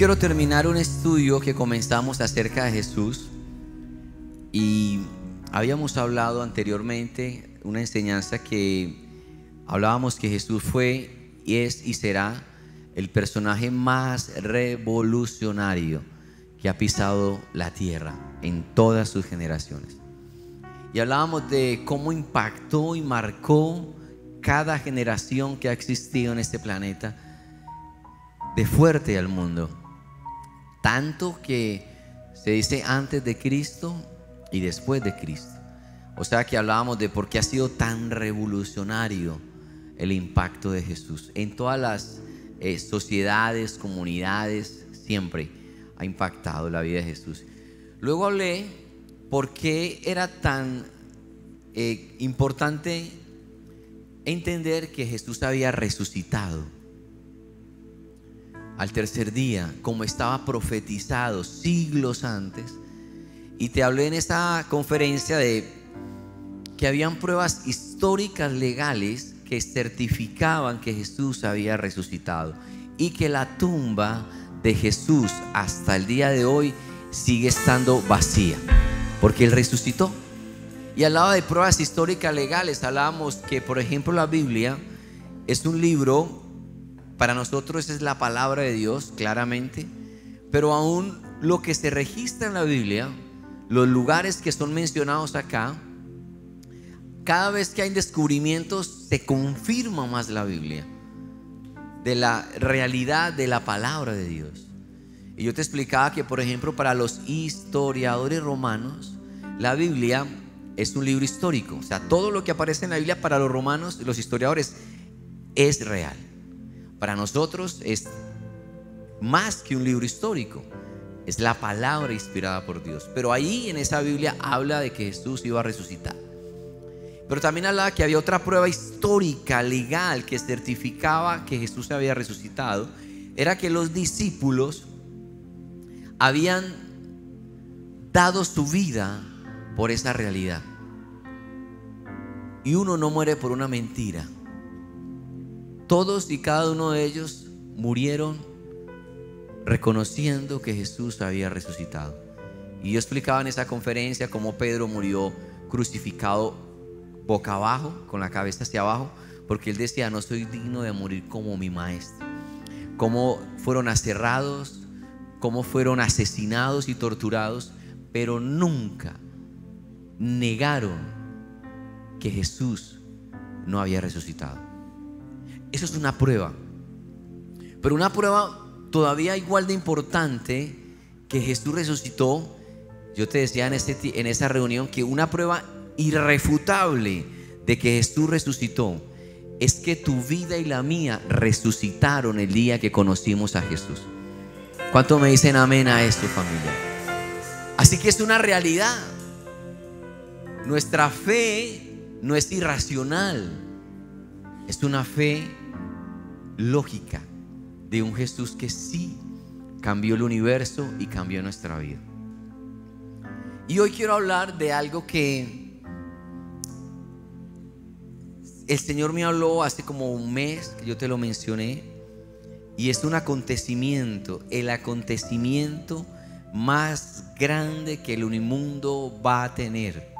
Quiero terminar un estudio que comenzamos acerca de Jesús y habíamos hablado anteriormente una enseñanza que hablábamos que Jesús fue y es y será el personaje más revolucionario que ha pisado la tierra en todas sus generaciones. Y hablábamos de cómo impactó y marcó cada generación que ha existido en este planeta de fuerte al mundo. Tanto que se dice antes de Cristo y después de Cristo. O sea que hablábamos de por qué ha sido tan revolucionario el impacto de Jesús. En todas las eh, sociedades, comunidades, siempre ha impactado la vida de Jesús. Luego hablé por qué era tan eh, importante entender que Jesús había resucitado al tercer día, como estaba profetizado siglos antes. Y te hablé en esta conferencia de que habían pruebas históricas legales que certificaban que Jesús había resucitado y que la tumba de Jesús hasta el día de hoy sigue estando vacía, porque Él resucitó. Y al lado de pruebas históricas legales, hablábamos que, por ejemplo, la Biblia es un libro, para nosotros es la palabra de Dios, claramente, pero aún lo que se registra en la Biblia, los lugares que son mencionados acá, cada vez que hay descubrimientos se confirma más la Biblia de la realidad de la palabra de Dios. Y yo te explicaba que, por ejemplo, para los historiadores romanos, la Biblia es un libro histórico. O sea, todo lo que aparece en la Biblia para los romanos, los historiadores, es real. Para nosotros es más que un libro histórico. Es la palabra inspirada por Dios. Pero ahí en esa Biblia habla de que Jesús iba a resucitar. Pero también hablaba que había otra prueba histórica, legal, que certificaba que Jesús había resucitado. Era que los discípulos habían dado su vida por esa realidad. Y uno no muere por una mentira. Todos y cada uno de ellos murieron reconociendo que Jesús había resucitado. Y yo explicaba en esa conferencia cómo Pedro murió crucificado boca abajo, con la cabeza hacia abajo, porque él decía, no soy digno de morir como mi maestro. Cómo fueron aserrados, cómo fueron asesinados y torturados, pero nunca negaron que Jesús no había resucitado. Eso es una prueba. Pero una prueba todavía igual de importante que Jesús resucitó. Yo te decía en, este, en esa reunión que una prueba irrefutable de que Jesús resucitó es que tu vida y la mía resucitaron el día que conocimos a Jesús. ¿Cuánto me dicen amén a esto, familia? Así que es una realidad. Nuestra fe no es irracional, es una fe lógica de un Jesús que sí cambió el universo y cambió nuestra vida. Y hoy quiero hablar de algo que el Señor me habló hace como un mes, que yo te lo mencioné, y es un acontecimiento, el acontecimiento más grande que el unimundo va a tener.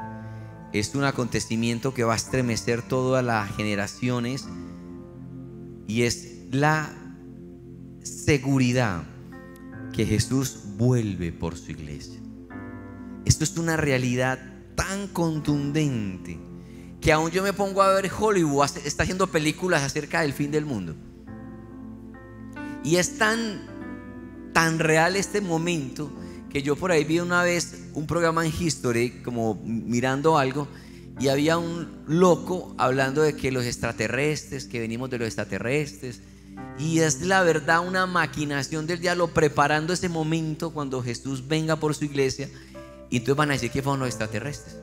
Es un acontecimiento que va a estremecer todas las generaciones y es la seguridad que Jesús vuelve por su iglesia. Esto es una realidad tan contundente que aún yo me pongo a ver Hollywood, está haciendo películas acerca del fin del mundo. Y es tan, tan real este momento que yo por ahí vi una vez un programa en History, como mirando algo, y había un loco hablando de que los extraterrestres, que venimos de los extraterrestres, y es la verdad una maquinación del diablo preparando ese momento cuando Jesús venga por su iglesia, y entonces van a decir que fueron los extraterrestres.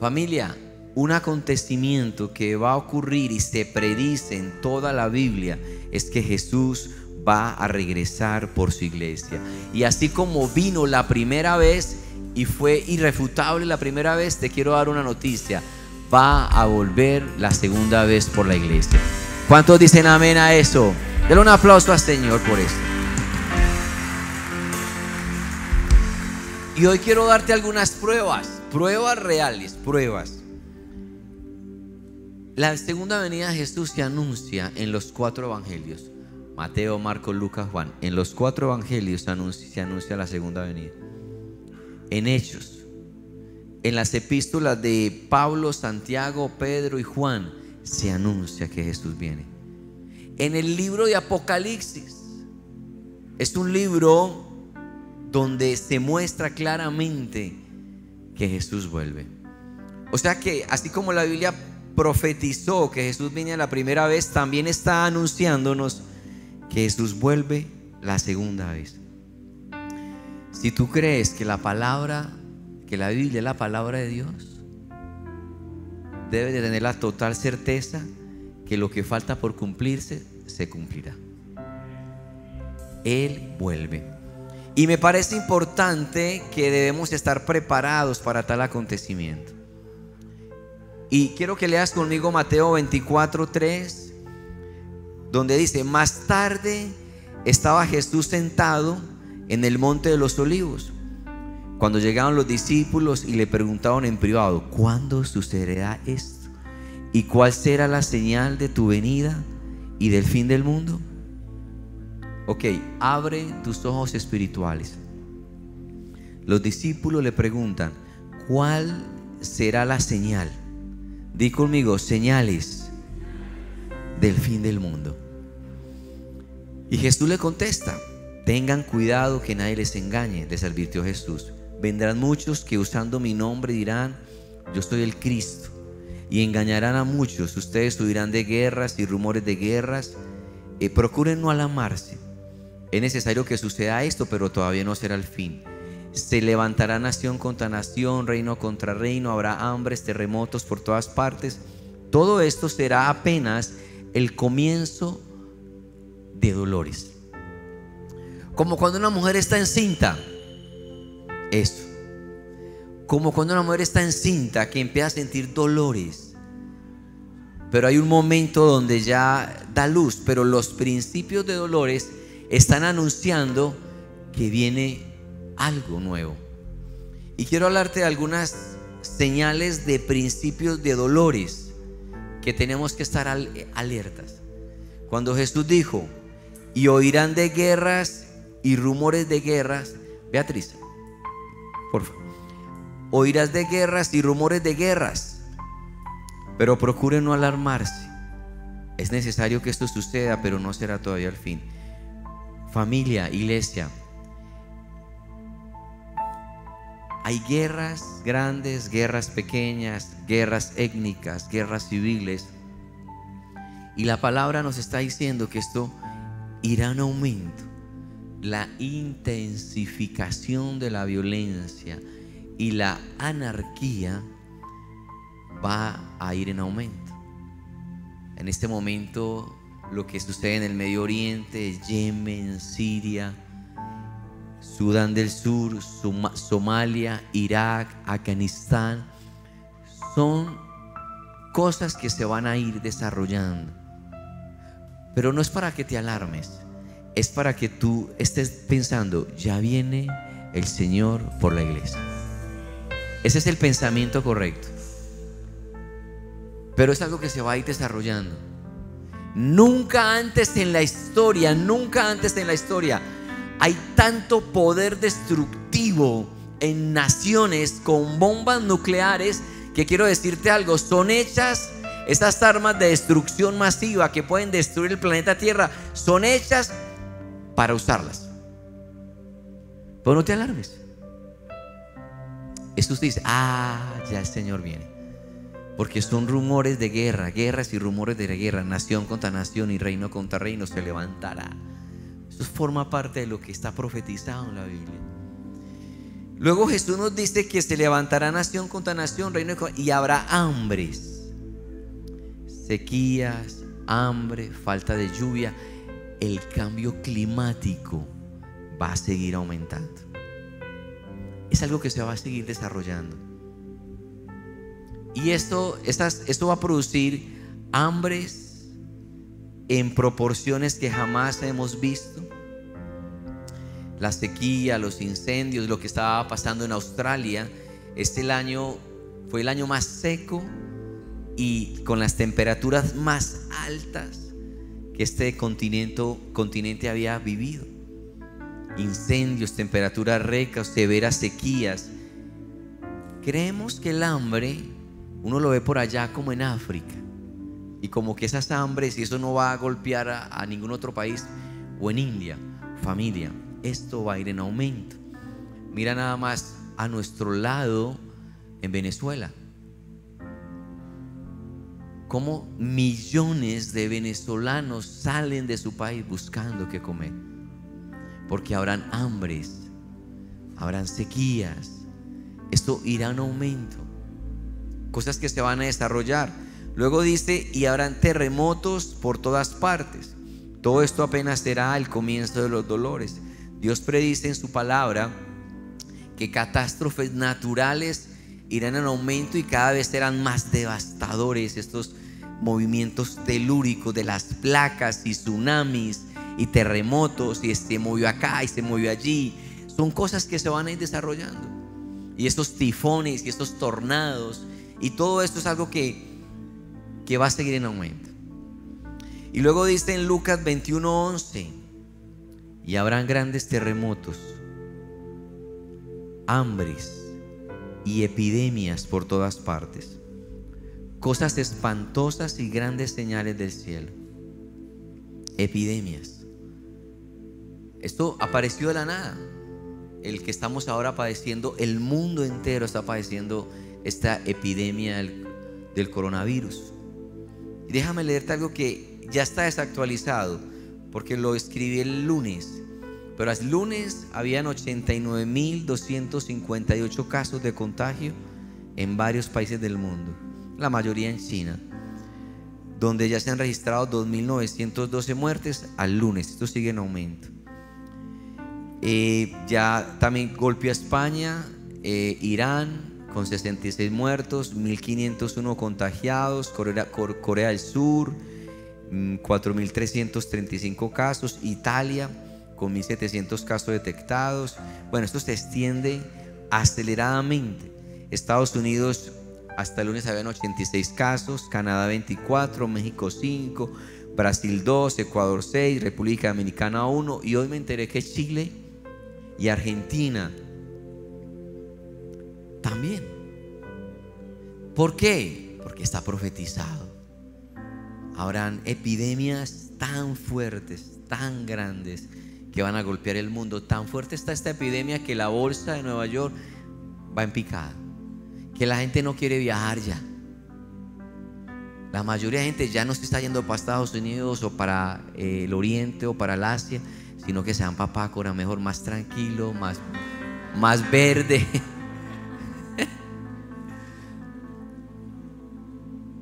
Familia, un acontecimiento que va a ocurrir y se predice en toda la Biblia es que Jesús va a regresar por su iglesia. Y así como vino la primera vez y fue irrefutable la primera vez, te quiero dar una noticia. Va a volver la segunda vez por la iglesia. ¿Cuántos dicen amén a eso? Dale un aplauso al Señor por esto. Y hoy quiero darte algunas pruebas, pruebas reales, pruebas. La segunda venida de Jesús se anuncia en los cuatro evangelios. Mateo, Marcos, Lucas, Juan. En los cuatro evangelios se anuncia, se anuncia la segunda venida. En Hechos, en las epístolas de Pablo, Santiago, Pedro y Juan, se anuncia que Jesús viene. En el libro de Apocalipsis, es un libro donde se muestra claramente que Jesús vuelve. O sea que así como la Biblia profetizó que Jesús viene la primera vez, también está anunciándonos que Jesús vuelve la segunda vez. Si tú crees que la palabra, que la Biblia es la palabra de Dios, debes de tener la total certeza que lo que falta por cumplirse se cumplirá. Él vuelve. Y me parece importante que debemos estar preparados para tal acontecimiento. Y quiero que leas conmigo Mateo 24, 3, donde dice, más tarde estaba Jesús sentado en el monte de los olivos. Cuando llegaron los discípulos y le preguntaron en privado, ¿cuándo sucederá esto? ¿Y cuál será la señal de tu venida y del fin del mundo? Ok, abre tus ojos espirituales. Los discípulos le preguntan, ¿cuál será la señal? Di conmigo, señales del fin del mundo. Y Jesús le contesta, tengan cuidado que nadie les engañe, les advirtió Jesús. Vendrán muchos que usando mi nombre dirán, yo soy el Cristo, y engañarán a muchos. Ustedes oirán de guerras y rumores de guerras. eh, procuren no alamarse es necesario que suceda esto, pero todavía no será el fin. Se levantará nación contra nación, reino contra reino, habrá hambres, terremotos por todas partes. Todo esto será apenas el comienzo de dolores. Como cuando una mujer está encinta. Eso. Como cuando una mujer está encinta que empieza a sentir dolores. Pero hay un momento donde ya da luz, pero los principios de dolores están anunciando que viene algo nuevo. Y quiero hablarte de algunas señales de principios de dolores que tenemos que estar alertas. Cuando Jesús dijo, y oirán de guerras y rumores de guerras, Beatriz, por favor, oirás de guerras y rumores de guerras, pero procure no alarmarse. Es necesario que esto suceda, pero no será todavía el fin. Familia, iglesia. Hay guerras grandes, guerras pequeñas, guerras étnicas, guerras civiles. Y la palabra nos está diciendo que esto irá en aumento. La intensificación de la violencia y la anarquía va a ir en aumento. En este momento lo que sucede en el Medio Oriente, Yemen, Siria, Sudán del Sur, Somalia, Irak, Afganistán, son cosas que se van a ir desarrollando. Pero no es para que te alarmes, es para que tú estés pensando, ya viene el Señor por la iglesia. Ese es el pensamiento correcto. Pero es algo que se va a ir desarrollando. Nunca antes en la historia, nunca antes en la historia hay tanto poder destructivo en naciones con bombas nucleares que quiero decirte algo, son hechas, estas armas de destrucción masiva que pueden destruir el planeta Tierra, son hechas para usarlas. Pero no te alarmes. Esto usted dice, ah, ya el Señor viene. Porque son rumores de guerra, guerras y rumores de guerra, nación contra nación y reino contra reino se levantará. Eso forma parte de lo que está profetizado en la Biblia. Luego Jesús nos dice que se levantará nación contra nación, reino y habrá hambres, sequías, hambre, falta de lluvia. El cambio climático va a seguir aumentando. Es algo que se va a seguir desarrollando. Y esto, esto va a producir hambres, en proporciones que jamás hemos visto. La sequía, los incendios, lo que estaba pasando en Australia. Este año fue el año más seco y con las temperaturas más altas este continente, continente había vivido. Incendios, temperaturas recas, severas sequías. Creemos que el hambre, uno lo ve por allá como en África, y como que esas hambres y eso no va a golpear a, a ningún otro país, o en India, familia, esto va a ir en aumento. Mira nada más a nuestro lado en Venezuela cómo millones de venezolanos salen de su país buscando qué comer. Porque habrán hambres, habrán sequías. Esto irá en aumento. Cosas que se van a desarrollar. Luego dice, y habrán terremotos por todas partes. Todo esto apenas será el comienzo de los dolores. Dios predice en su palabra que catástrofes naturales irán en aumento y cada vez serán más devastadores estos movimientos telúricos de las placas y tsunamis y terremotos y se movió acá y se movió allí. Son cosas que se van a ir desarrollando. Y estos tifones y estos tornados y todo esto es algo que, que va a seguir en aumento. Y luego dice en Lucas 21:11, y habrán grandes terremotos, hambres, y epidemias por todas partes. Cosas espantosas y grandes señales del cielo. Epidemias. Esto apareció de la nada. El que estamos ahora padeciendo, el mundo entero está padeciendo esta epidemia del, coronavirus. Déjame leerte algo que ya está desactualizado, porque lo escribí el lunes. Pero el lunes habían 89.258 casos de contagio en varios países del mundo, la mayoría en China, donde ya se han registrado 2.912 muertes al lunes. Esto sigue en aumento. Eh, ya también golpeó a España, eh, Irán con 66 muertos, 1.501 contagiados, Corea, Corea del Sur, 4.335 mm, casos, Italia con 1.700 casos detectados. Bueno, esto se extiende aceleradamente. Estados Unidos hasta el lunes habían 86 casos, Canadá 24, México 5, Brasil 2, Ecuador 6, República Dominicana 1 y hoy me enteré que Chile y Argentina también. ¿Por qué? Porque está profetizado. Habrán epidemias tan fuertes, tan grandes, que van a golpear el mundo. Tan fuerte está esta epidemia que la bolsa de Nueva York va en picada. Que la gente no quiere viajar ya. La mayoría de gente ya no se está yendo para Estados Unidos o para eh, el Oriente o para el Asia, sino que se van para Pácora, mejor más tranquilo, más, más verde.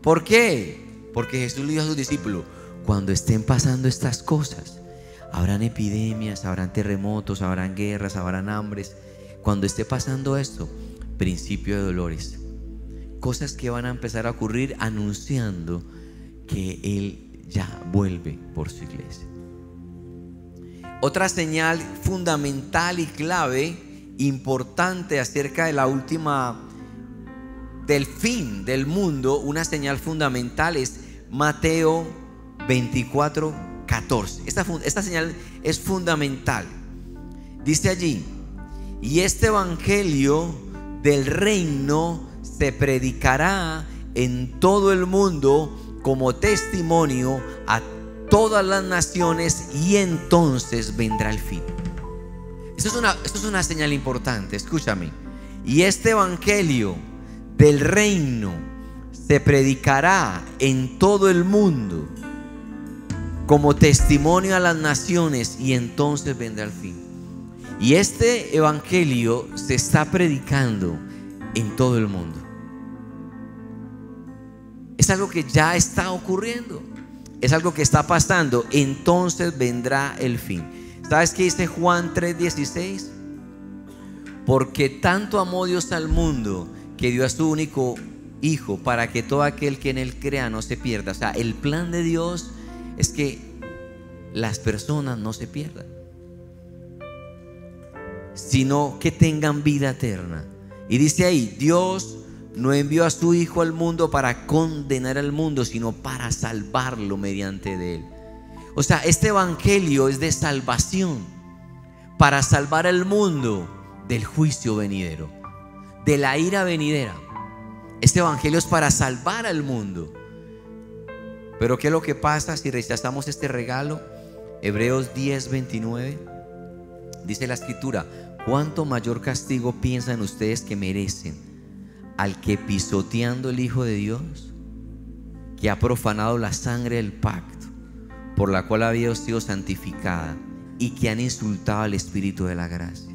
¿Por qué? Porque Jesús le dijo a sus discípulos, cuando estén pasando estas cosas, Habrán epidemias, habrán terremotos, habrán guerras, habrán hambres. Cuando esté pasando esto, principio de dolores. Cosas que van a empezar a ocurrir anunciando que Él ya vuelve por su iglesia. Otra señal fundamental y clave, importante acerca de la última, del fin del mundo, una señal fundamental es Mateo 24, 14. Esta, esta señal es fundamental. Dice allí, y este evangelio del reino se predicará en todo el mundo como testimonio a todas las naciones y entonces vendrá el fin. Esto es una, es una señal importante, escúchame. Y este evangelio del reino se predicará en todo el mundo como testimonio a las naciones y entonces vendrá el fin. Y este evangelio se está predicando en todo el mundo. Es algo que ya está ocurriendo. Es algo que está pasando. Entonces vendrá el fin. ¿Sabes qué dice Juan 3:16? Porque tanto amó Dios al mundo que dio a su único Hijo para que todo aquel que en él crea no se pierda. O sea, el plan de Dios es que las personas no se pierdan, sino que tengan vida eterna. Y dice ahí, Dios no envió a su Hijo al mundo para condenar al mundo, sino para salvarlo mediante de él. O sea, este Evangelio es de salvación, para salvar al mundo del juicio venidero, de la ira venidera. Este Evangelio es para salvar al mundo. Pero ¿qué es lo que pasa si rechazamos este regalo? Hebreos 10, 29. Dice la escritura, ¿cuánto mayor castigo piensan ustedes que merecen al que pisoteando el Hijo de Dios, que ha profanado la sangre del pacto, por la cual había sido santificada, y que han insultado al Espíritu de la gracia?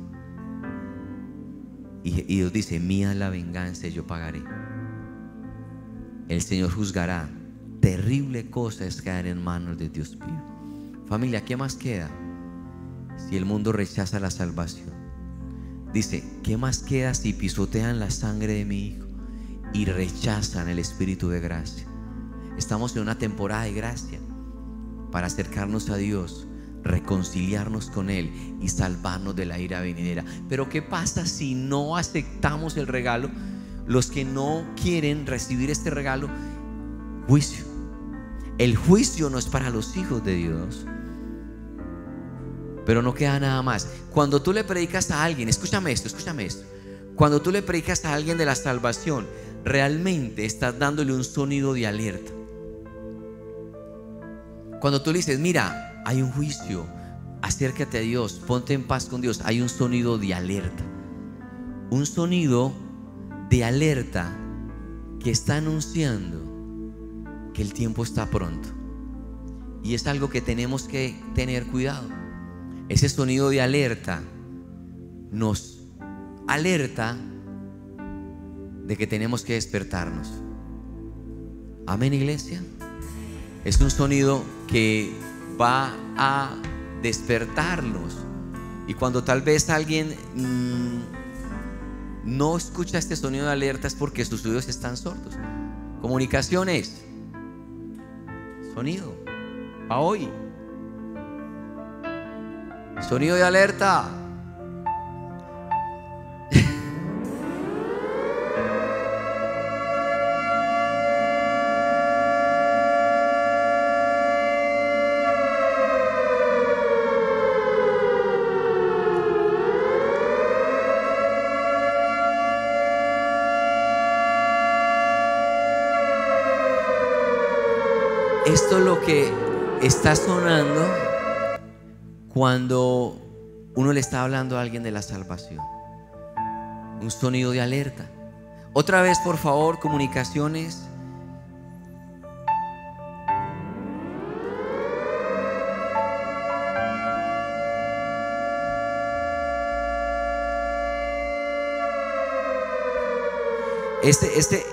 Y, y Dios dice, mía la venganza, yo pagaré. El Señor juzgará. Terrible cosa es caer en manos de Dios vivo. Familia, ¿qué más queda si el mundo rechaza la salvación? Dice, ¿qué más queda si pisotean la sangre de mi Hijo y rechazan el Espíritu de gracia? Estamos en una temporada de gracia para acercarnos a Dios, reconciliarnos con Él y salvarnos de la ira venidera. Pero ¿qué pasa si no aceptamos el regalo? Los que no quieren recibir este regalo, juicio. El juicio no es para los hijos de Dios. Pero no queda nada más. Cuando tú le predicas a alguien, escúchame esto, escúchame esto. Cuando tú le predicas a alguien de la salvación, realmente estás dándole un sonido de alerta. Cuando tú le dices, mira, hay un juicio, acércate a Dios, ponte en paz con Dios, hay un sonido de alerta. Un sonido de alerta que está anunciando que el tiempo está pronto. Y es algo que tenemos que tener cuidado. Ese sonido de alerta nos alerta de que tenemos que despertarnos. Amén, iglesia. Es un sonido que va a despertarnos. Y cuando tal vez alguien mmm, no escucha este sonido de alerta es porque sus oídos están sordos. Comunicaciones. Sonido. A hoy. Sonido de alerta. Esto es lo que está sonando cuando uno le está hablando a alguien de la salvación. Un sonido de alerta. Otra vez, por favor, comunicaciones. Este, este,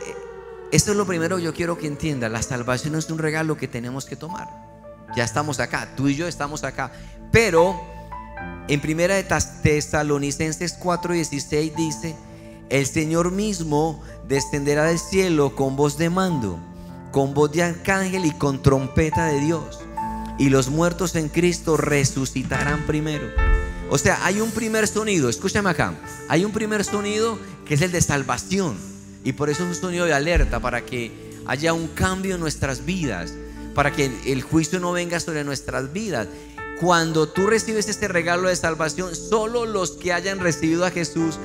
esto es lo primero que yo quiero que entienda. La salvación es un regalo que tenemos que tomar. Ya estamos acá, tú y yo estamos acá. Pero en primera de Tesalonicenses 4:16 dice, el Señor mismo descenderá del cielo con voz de mando, con voz de arcángel y con trompeta de Dios. Y los muertos en Cristo resucitarán primero. O sea, hay un primer sonido, escúchame acá, hay un primer sonido que es el de salvación. Y por eso es un sonido de alerta para que haya un cambio en nuestras vidas, para que el juicio no venga sobre nuestras vidas. Cuando tú recibes este regalo de salvación, solo los que hayan recibido a Jesús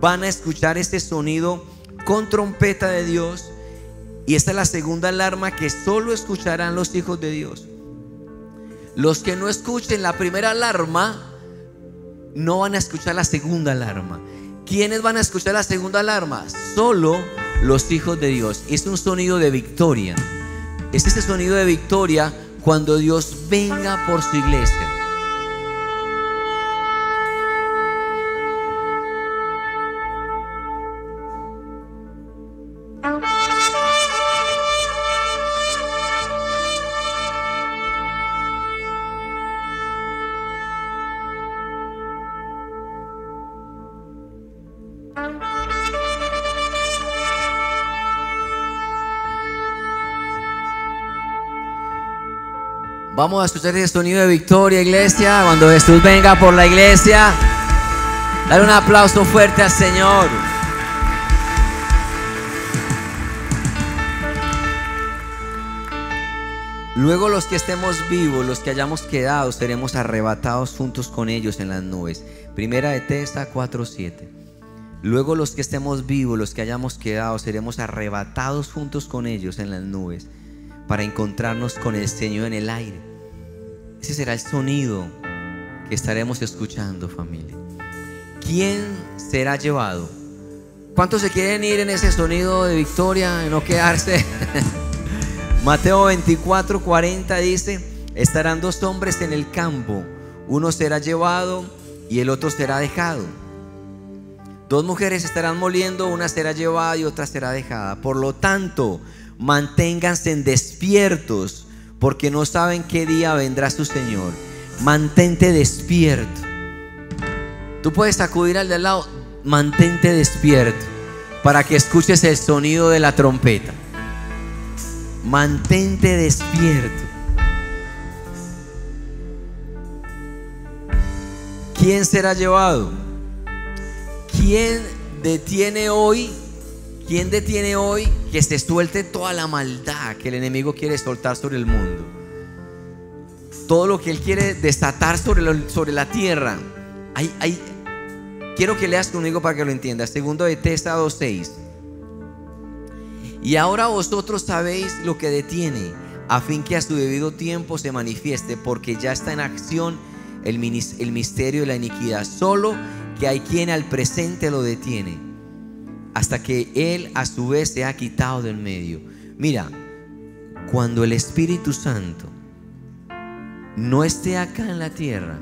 van a escuchar este sonido con trompeta de Dios. Y esta es la segunda alarma que solo escucharán los hijos de Dios. Los que no escuchen la primera alarma, no van a escuchar la segunda alarma. ¿Quiénes van a escuchar la segunda alarma? Solo los hijos de Dios. Es un sonido de victoria. Es ese sonido de victoria cuando Dios venga por su iglesia. Vamos a escuchar ese sonido de victoria, iglesia. Cuando Jesús venga por la iglesia, dale un aplauso fuerte al Señor. Luego los que estemos vivos, los que hayamos quedado, seremos arrebatados juntos con ellos en las nubes. Primera de Testa 4:7. Luego los que estemos vivos, los que hayamos quedado, seremos arrebatados juntos con ellos en las nubes para encontrarnos con el Señor en el aire. Ese será el sonido que estaremos escuchando, familia. ¿Quién será llevado? ¿Cuántos se quieren ir en ese sonido de victoria y no quedarse? Mateo 24, 40 dice, estarán dos hombres en el campo, uno será llevado y el otro será dejado. Dos mujeres estarán moliendo, una será llevada y otra será dejada. Por lo tanto, manténganse despiertos, porque no saben qué día vendrá su Señor. Mantente despierto. Tú puedes acudir al de al lado, mantente despierto, para que escuches el sonido de la trompeta mantente despierto. ¿Quién será llevado? ¿Quién detiene hoy? ¿Quién detiene hoy que se suelte toda la maldad que el enemigo quiere soltar sobre el mundo? Todo lo que él quiere desatar sobre, sobre la tierra. Hay, quiero que leas conmigo para que lo entiendas. Segundo de Tesa 2.6. Y ahora vosotros sabéis lo que detiene, a fin que a su debido tiempo se manifieste, porque ya está en acción el, misterio de la iniquidad. Solo que hay quien al presente lo detiene, hasta que Él a su vez se ha quitado del medio. Mira, cuando el Espíritu Santo no esté acá en la tierra,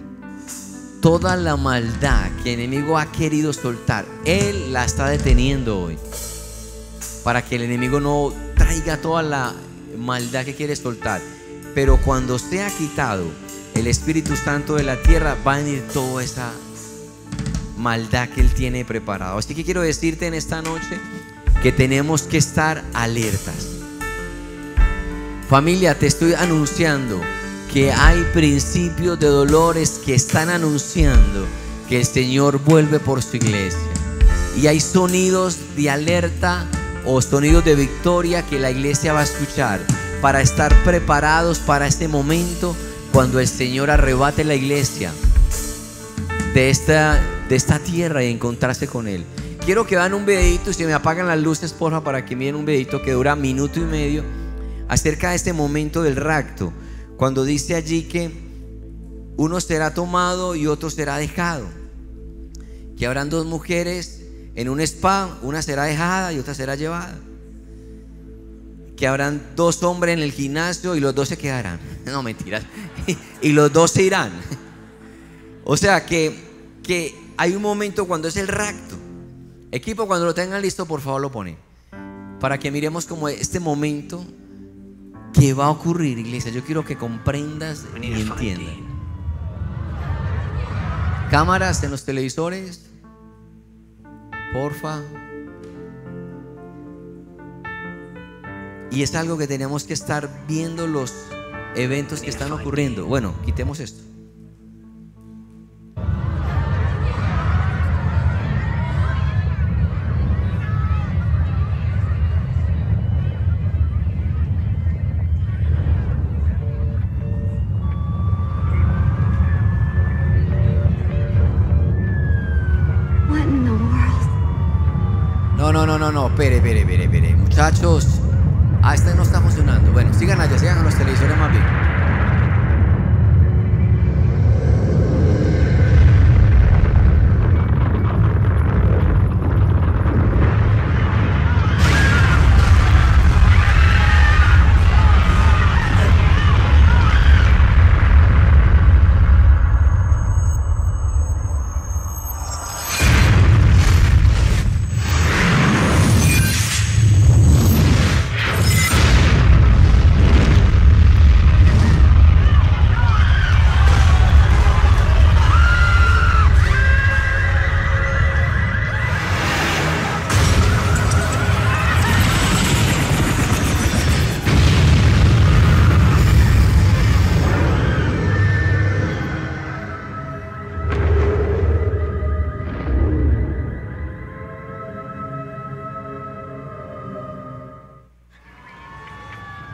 toda la maldad que el enemigo ha querido soltar, Él la está deteniendo hoy para que el enemigo no traiga toda la maldad que quiere soltar. Pero cuando sea quitado el Espíritu Santo de la tierra, va a venir toda esa maldad que Él tiene preparado. Así que quiero decirte en esta noche que tenemos que estar alertas. Familia, te estoy anunciando que hay principios de dolores que están anunciando que el Señor vuelve por su iglesia. Y hay sonidos de alerta o sonidos de victoria que la iglesia va a escuchar para estar preparados para este momento cuando el Señor arrebate la iglesia de esta, de esta tierra y encontrarse con Él. Quiero que vean un videito se me apagan las luces, porfa, para que miren un videito que dura minuto y medio acerca de este momento del rapto. Cuando dice allí que uno será tomado y otro será dejado. Que habrán dos mujeres en un spa, una será dejada y otra será llevada. Que habrán dos hombres en el gimnasio y los dos se quedarán. No, mentiras. Y los dos se irán. O sea que, que hay un momento cuando es el rapto. Equipo, cuando lo tengan listo, por favor lo ponen. Para que miremos como este momento que va a ocurrir, iglesia. Yo quiero que comprendas y entiendas. Cámaras en los televisores porfa. Y es algo que tenemos que estar viendo los eventos que están ocurriendo. Bueno, quitemos esto.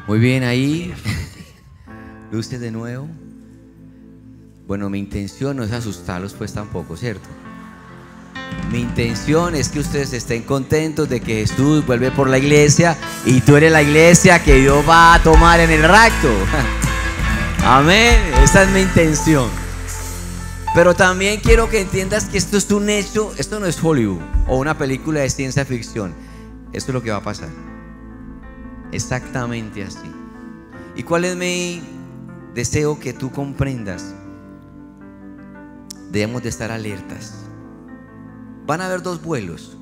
Muy bien, ahí. Luces de nuevo. Bueno, mi intención no es asustarlos pues tampoco, ¿cierto? Mi intención es que ustedes estén contentos de que Jesús vuelve por la iglesia y tú eres la iglesia que Dios va a tomar en el rapto. Amén. Esa es mi intención. Pero también quiero que entiendas que esto es un hecho, esto no es Hollywood o una película de ciencia ficción. Esto es lo que va a pasar. Exactamente así. ¿Y cuál es mi deseo que tú comprendas? Debemos de estar alertas. Van a haber dos vuelos.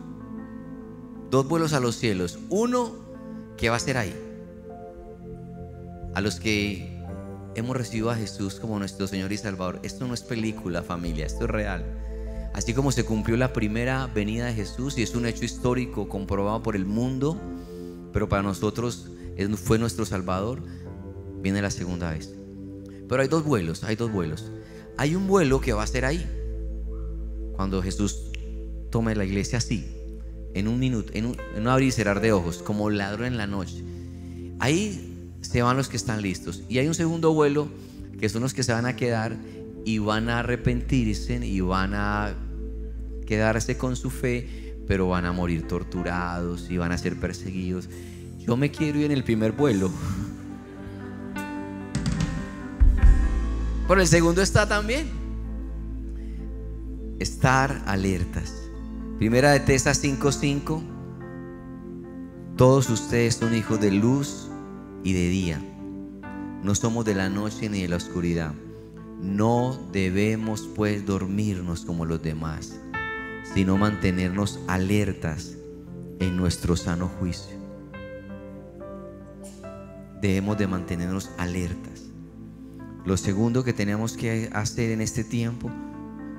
Dos vuelos a los cielos. Uno que va a ser ahí. A los que hemos recibido a Jesús como nuestro Señor y Salvador. Esto no es película, familia, esto es real. Así como se cumplió la primera venida de Jesús y es un hecho histórico comprobado por el mundo, pero para nosotros fue nuestro Salvador, viene la segunda vez. Pero hay dos vuelos, hay dos vuelos. Hay un vuelo que va a ser ahí, cuando Jesús tome la iglesia así, en un minuto, en un, en un abrir y cerrar de ojos, como ladrón en la noche. Ahí se van los que están listos. Y hay un segundo vuelo, que son los que se van a quedar y van a arrepentirse y van a quedarse con su fe, pero van a morir torturados y van a ser perseguidos. Yo me quiero ir en el primer vuelo. Por el segundo está también. Estar alertas. Primera de Tesas 5:5. Todos ustedes son hijos de luz y de día. No somos de la noche ni de la oscuridad. No debemos pues dormirnos como los demás sino mantenernos alertas en nuestro sano juicio. Debemos de mantenernos alertas. Lo segundo que tenemos que hacer en este tiempo,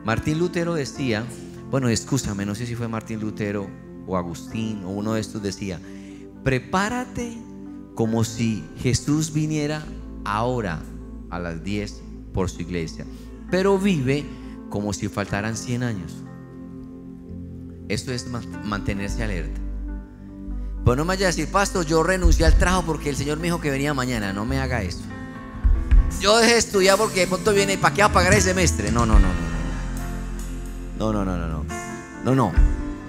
Martín Lutero decía, bueno, escúchame, no sé si fue Martín Lutero o Agustín o uno de estos decía, prepárate como si Jesús viniera ahora a las 10 por su iglesia, pero vive como si faltaran 100 años. Esto es mantenerse alerta. Pues no me vaya a decir, pastor, yo renuncié al trabajo porque el Señor me dijo que venía mañana. No me haga eso. Yo dejé de estudiar porque de pronto viene, ¿para qué va a pagar el semestre? No, no, no, no. No, no, no, no, no. No, no.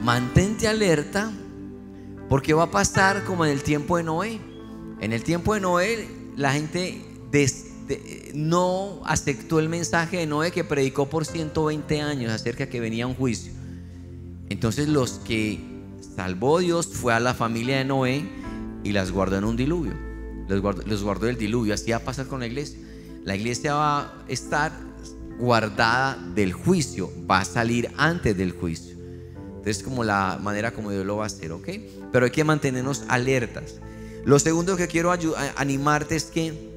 Mantente alerta porque va a pasar como en el tiempo de Noé. En el tiempo de Noé, la gente no aceptó el mensaje de Noé que predicó por 120 años acerca de que venía un juicio. Entonces los que salvó Dios fue a la familia de Noé y las guardó en un diluvio. Los guardó, los del diluvio. Así va a pasar con la iglesia. La iglesia va a estar guardada del juicio, va a salir antes del juicio. Entonces, como la manera como Dios lo va a hacer, ¿ok? Pero hay que mantenernos alertas. Lo segundo que quiero animarte es que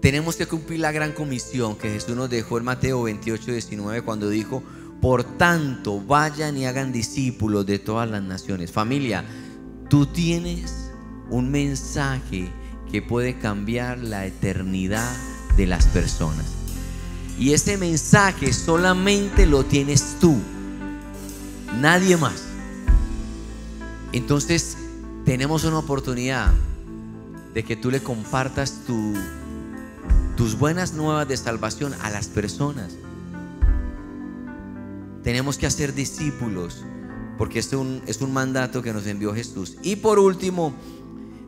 tenemos que cumplir la gran comisión que Jesús nos dejó en Mateo 28, 19, cuando dijo: por tanto, vayan y hagan discípulos de todas las naciones. Familia, tú tienes un mensaje que puede cambiar la eternidad de las personas. Y ese mensaje solamente lo tienes tú, nadie más. Entonces, tenemos una oportunidad de que tú le compartas tus buenas nuevas de salvación a las personas. Tenemos que hacer discípulos porque es un, es un mandato que nos envió Jesús. Y por último,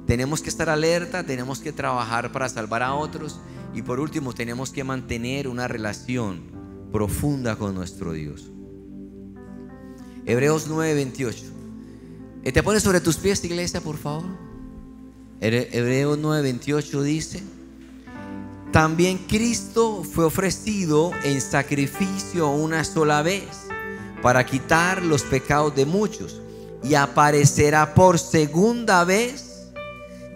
tenemos que estar alerta, tenemos que trabajar para salvar a otros. Y por último, tenemos que mantener una relación profunda con nuestro Dios. Hebreos 9:28. Eh, ¿Te pones sobre tus pies, iglesia, por favor? Hebreos 9:28 dice, también Cristo fue ofrecido en sacrificio una sola vez para quitar los pecados de muchos y aparecerá por segunda vez,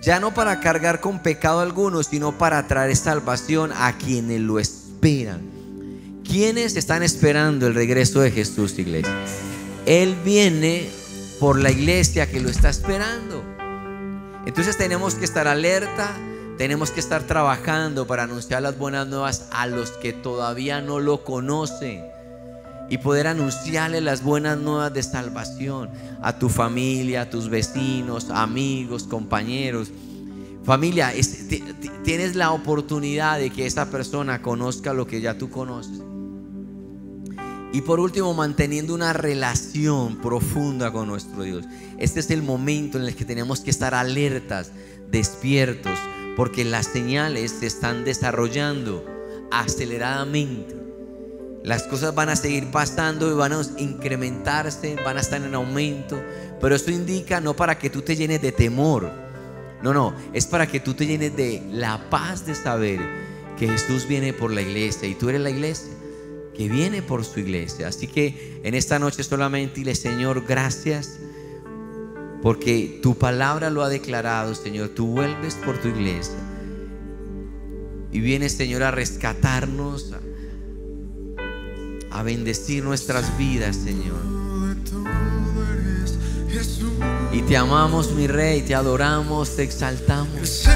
ya no para cargar con pecado alguno, sino para traer salvación a quienes lo esperan. ¿Quiénes están esperando el regreso de Jesús, iglesia? Él viene por la iglesia que lo está esperando. Entonces tenemos que estar alerta, tenemos que estar trabajando para anunciar las buenas nuevas a los que todavía no lo conocen y poder anunciarle las buenas nuevas de salvación a tu familia, a tus vecinos, amigos, compañeros. Familia, tienes la oportunidad de que esa persona conozca lo que ya tú conoces. Y por último, manteniendo una relación profunda con nuestro Dios. Este es el momento en el que tenemos que estar alertas, despiertos, porque las señales se están desarrollando aceleradamente. Las cosas van a seguir pasando y van a incrementarse, van a estar en aumento. Pero esto indica no para que tú te llenes de temor. No, no, es para que tú te llenes de la paz de saber que Jesús viene por la iglesia y tú eres la iglesia que viene por su iglesia. Así que en esta noche solamente dile, Señor, gracias porque tu palabra lo ha declarado, Señor. Tú vuelves por tu iglesia y vienes, Señor, a rescatarnos, a, bendecir nuestras vidas, Señor. Y te amamos, mi Rey, te adoramos, te exaltamos.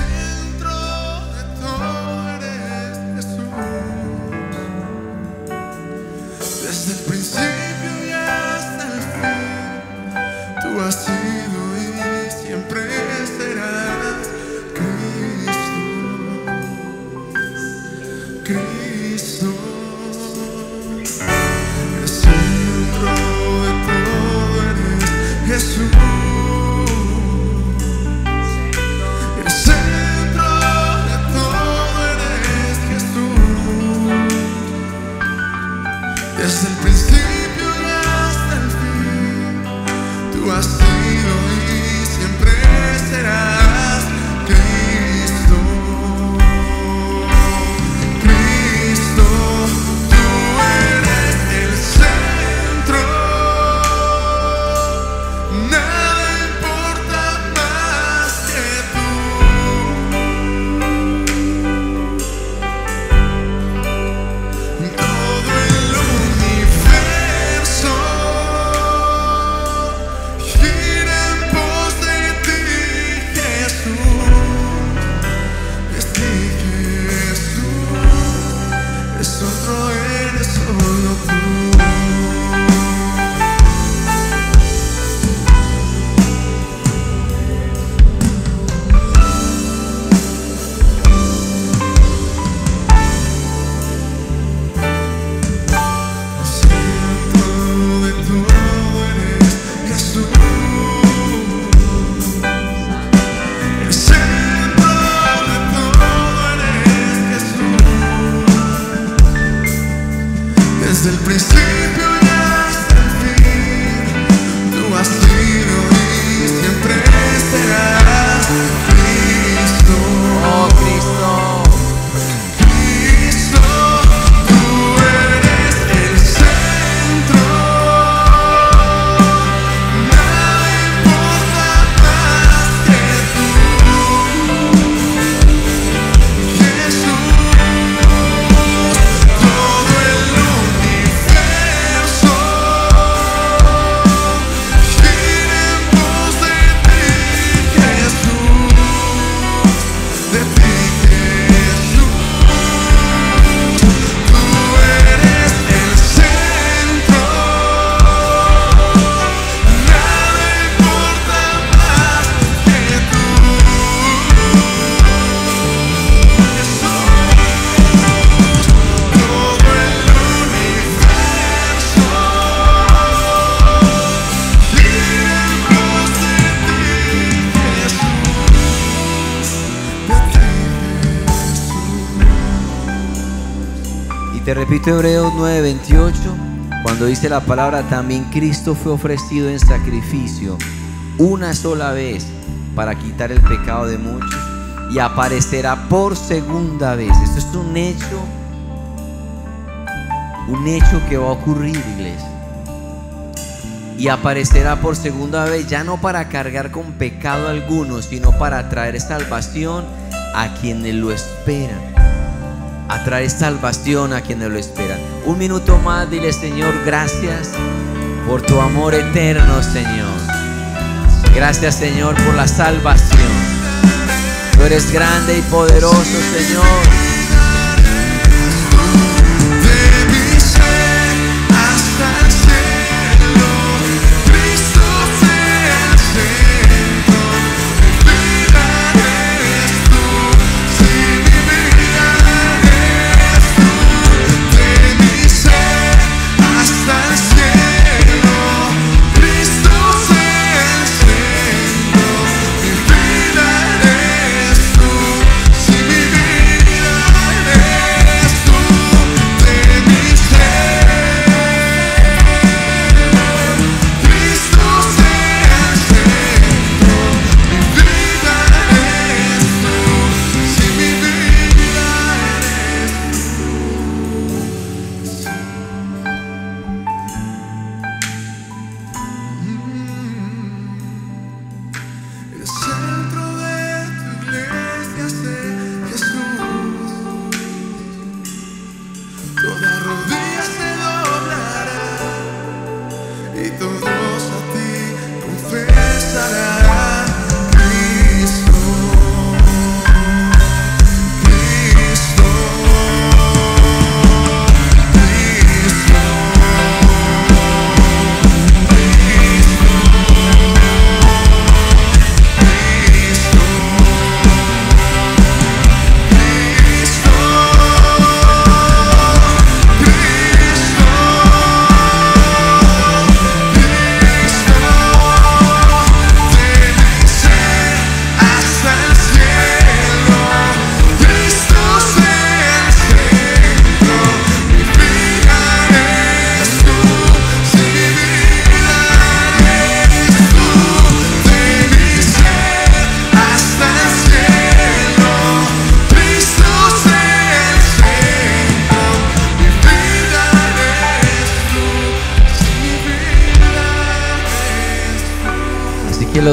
Repito Hebreos 9:28, cuando dice la palabra, también Cristo fue ofrecido en sacrificio una sola vez para quitar el pecado de muchos y aparecerá por segunda vez. Esto es un hecho, un hecho que va a ocurrir, iglesia. Y aparecerá por segunda vez, ya no para cargar con pecado alguno, sino para traer salvación a quienes lo esperan a traer salvación a quienes lo esperan. Un minuto más, dile Señor, gracias por tu amor eterno, Señor. Gracias, Señor, por la salvación. Tú eres grande y poderoso, Señor.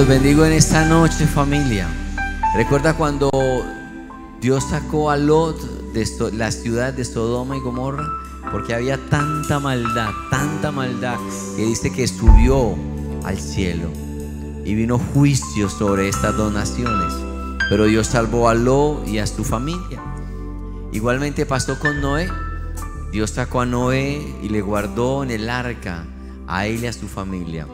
Bendigo en esta noche familia. Recuerda cuando Dios sacó a Lot de la ciudad de Sodoma y Gomorra porque había tanta maldad, tanta maldad que dice que subió al cielo y vino juicio sobre estas dos naciones. Pero Dios salvó a Lot y a su familia. Igualmente pasó con Noé. Dios sacó a Noé y le guardó en el arca a él y a su familia.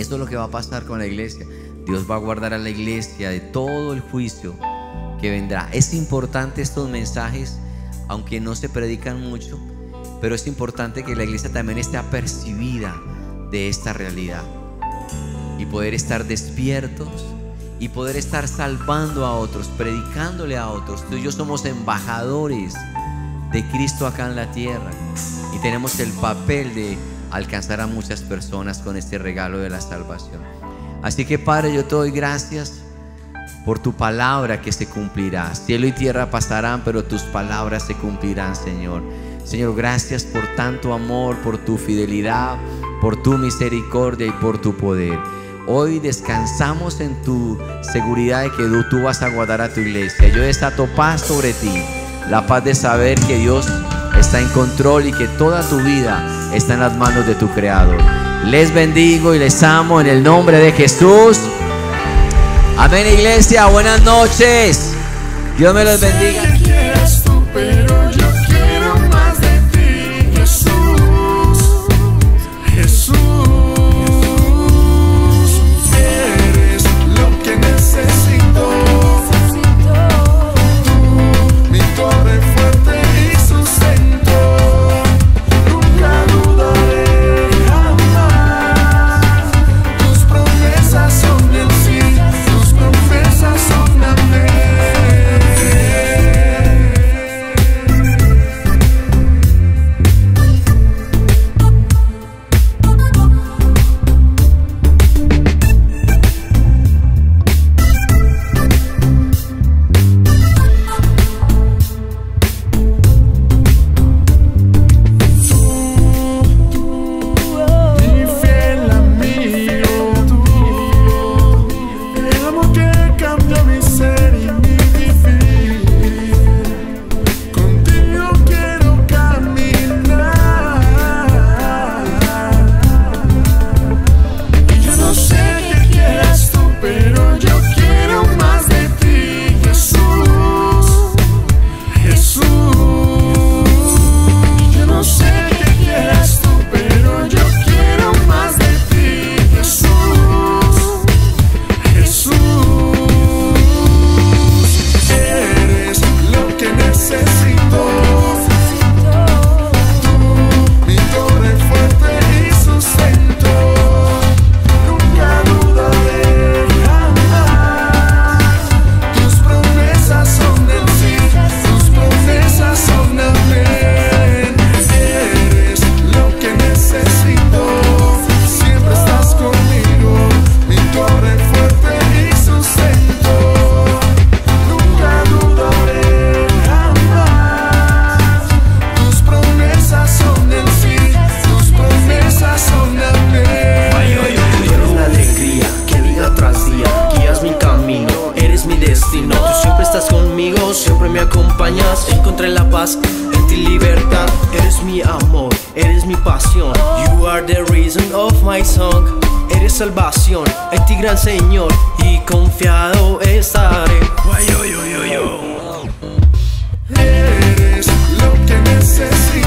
Eso es lo que va a pasar con la iglesia. Dios va a guardar a la iglesia de todo el juicio que vendrá. Es importante estos mensajes, aunque no se predican mucho, pero es importante que la iglesia también esté apercibida de esta realidad y poder estar despiertos y poder estar salvando a otros, predicándole a otros. Tú y yo somos embajadores de Cristo acá en la tierra y tenemos el papel de alcanzar a muchas personas con este regalo de la salvación. Así que Padre, yo te doy gracias por tu palabra que se cumplirá. Cielo y tierra pasarán, pero tus palabras se cumplirán, Señor. Señor, gracias por tanto amor, por tu fidelidad, por tu misericordia y por tu poder. Hoy descansamos en tu seguridad de que tú, vas a guardar a tu iglesia. Yo desato paz sobre ti, la paz de saber que Dios está en control y que toda tu vida está en las manos de tu Creador. Les bendigo y les amo en el nombre de Jesús. Amén, iglesia. Buenas noches. Dios me los bendiga. encontré la paz en ti libertad. Eres mi amor, eres mi pasión. You are the reason of my song. Eres salvación, en ti gran Señor y confiado estaré. Eres lo que necesito.